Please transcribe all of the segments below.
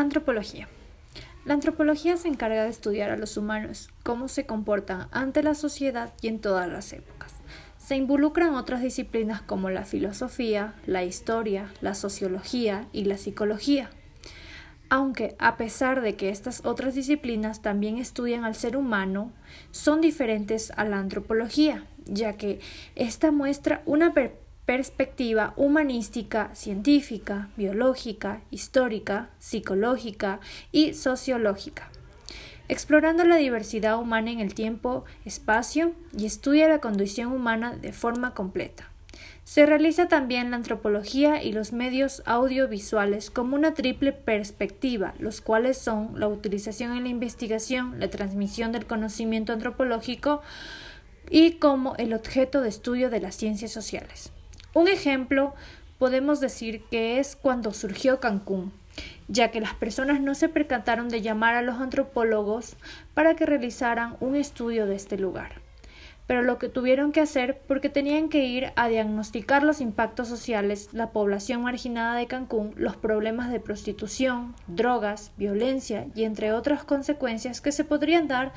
Antropología. La antropología se encarga de estudiar a los humanos, cómo se comportan ante la sociedad y en todas las épocas. Se involucran otras disciplinas como la filosofía, la historia, la sociología y la psicología. Aunque, a pesar de que estas otras disciplinas también estudian al ser humano, son diferentes a la antropología, ya que ésta muestra una perspectiva perspectiva humanística, científica, biológica, histórica, psicológica y sociológica, explorando la diversidad humana en el tiempo, espacio y estudia la condición humana de forma completa. Se realiza también la antropología y los medios audiovisuales como una triple perspectiva, los cuales son la utilización en la investigación, la transmisión del conocimiento antropológico y como el objeto de estudio de las ciencias sociales. Un ejemplo podemos decir que es cuando surgió Cancún, ya que las personas no se percataron de llamar a los antropólogos para que realizaran un estudio de este lugar. Pero lo que tuvieron que hacer porque tenían que ir a diagnosticar los impactos sociales, la población marginada de Cancún, los problemas de prostitución, drogas, violencia y entre otras consecuencias que se podrían dar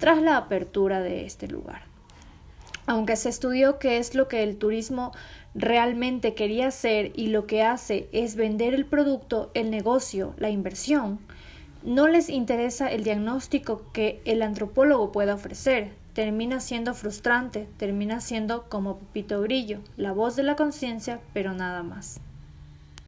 tras la apertura de este lugar. Aunque se estudió qué es lo que el turismo realmente quería hacer y lo que hace es vender el producto, el negocio, la inversión, no les interesa el diagnóstico que el antropólogo pueda ofrecer. Termina siendo frustrante, termina siendo como Pepito Grillo, la voz de la conciencia, pero nada más.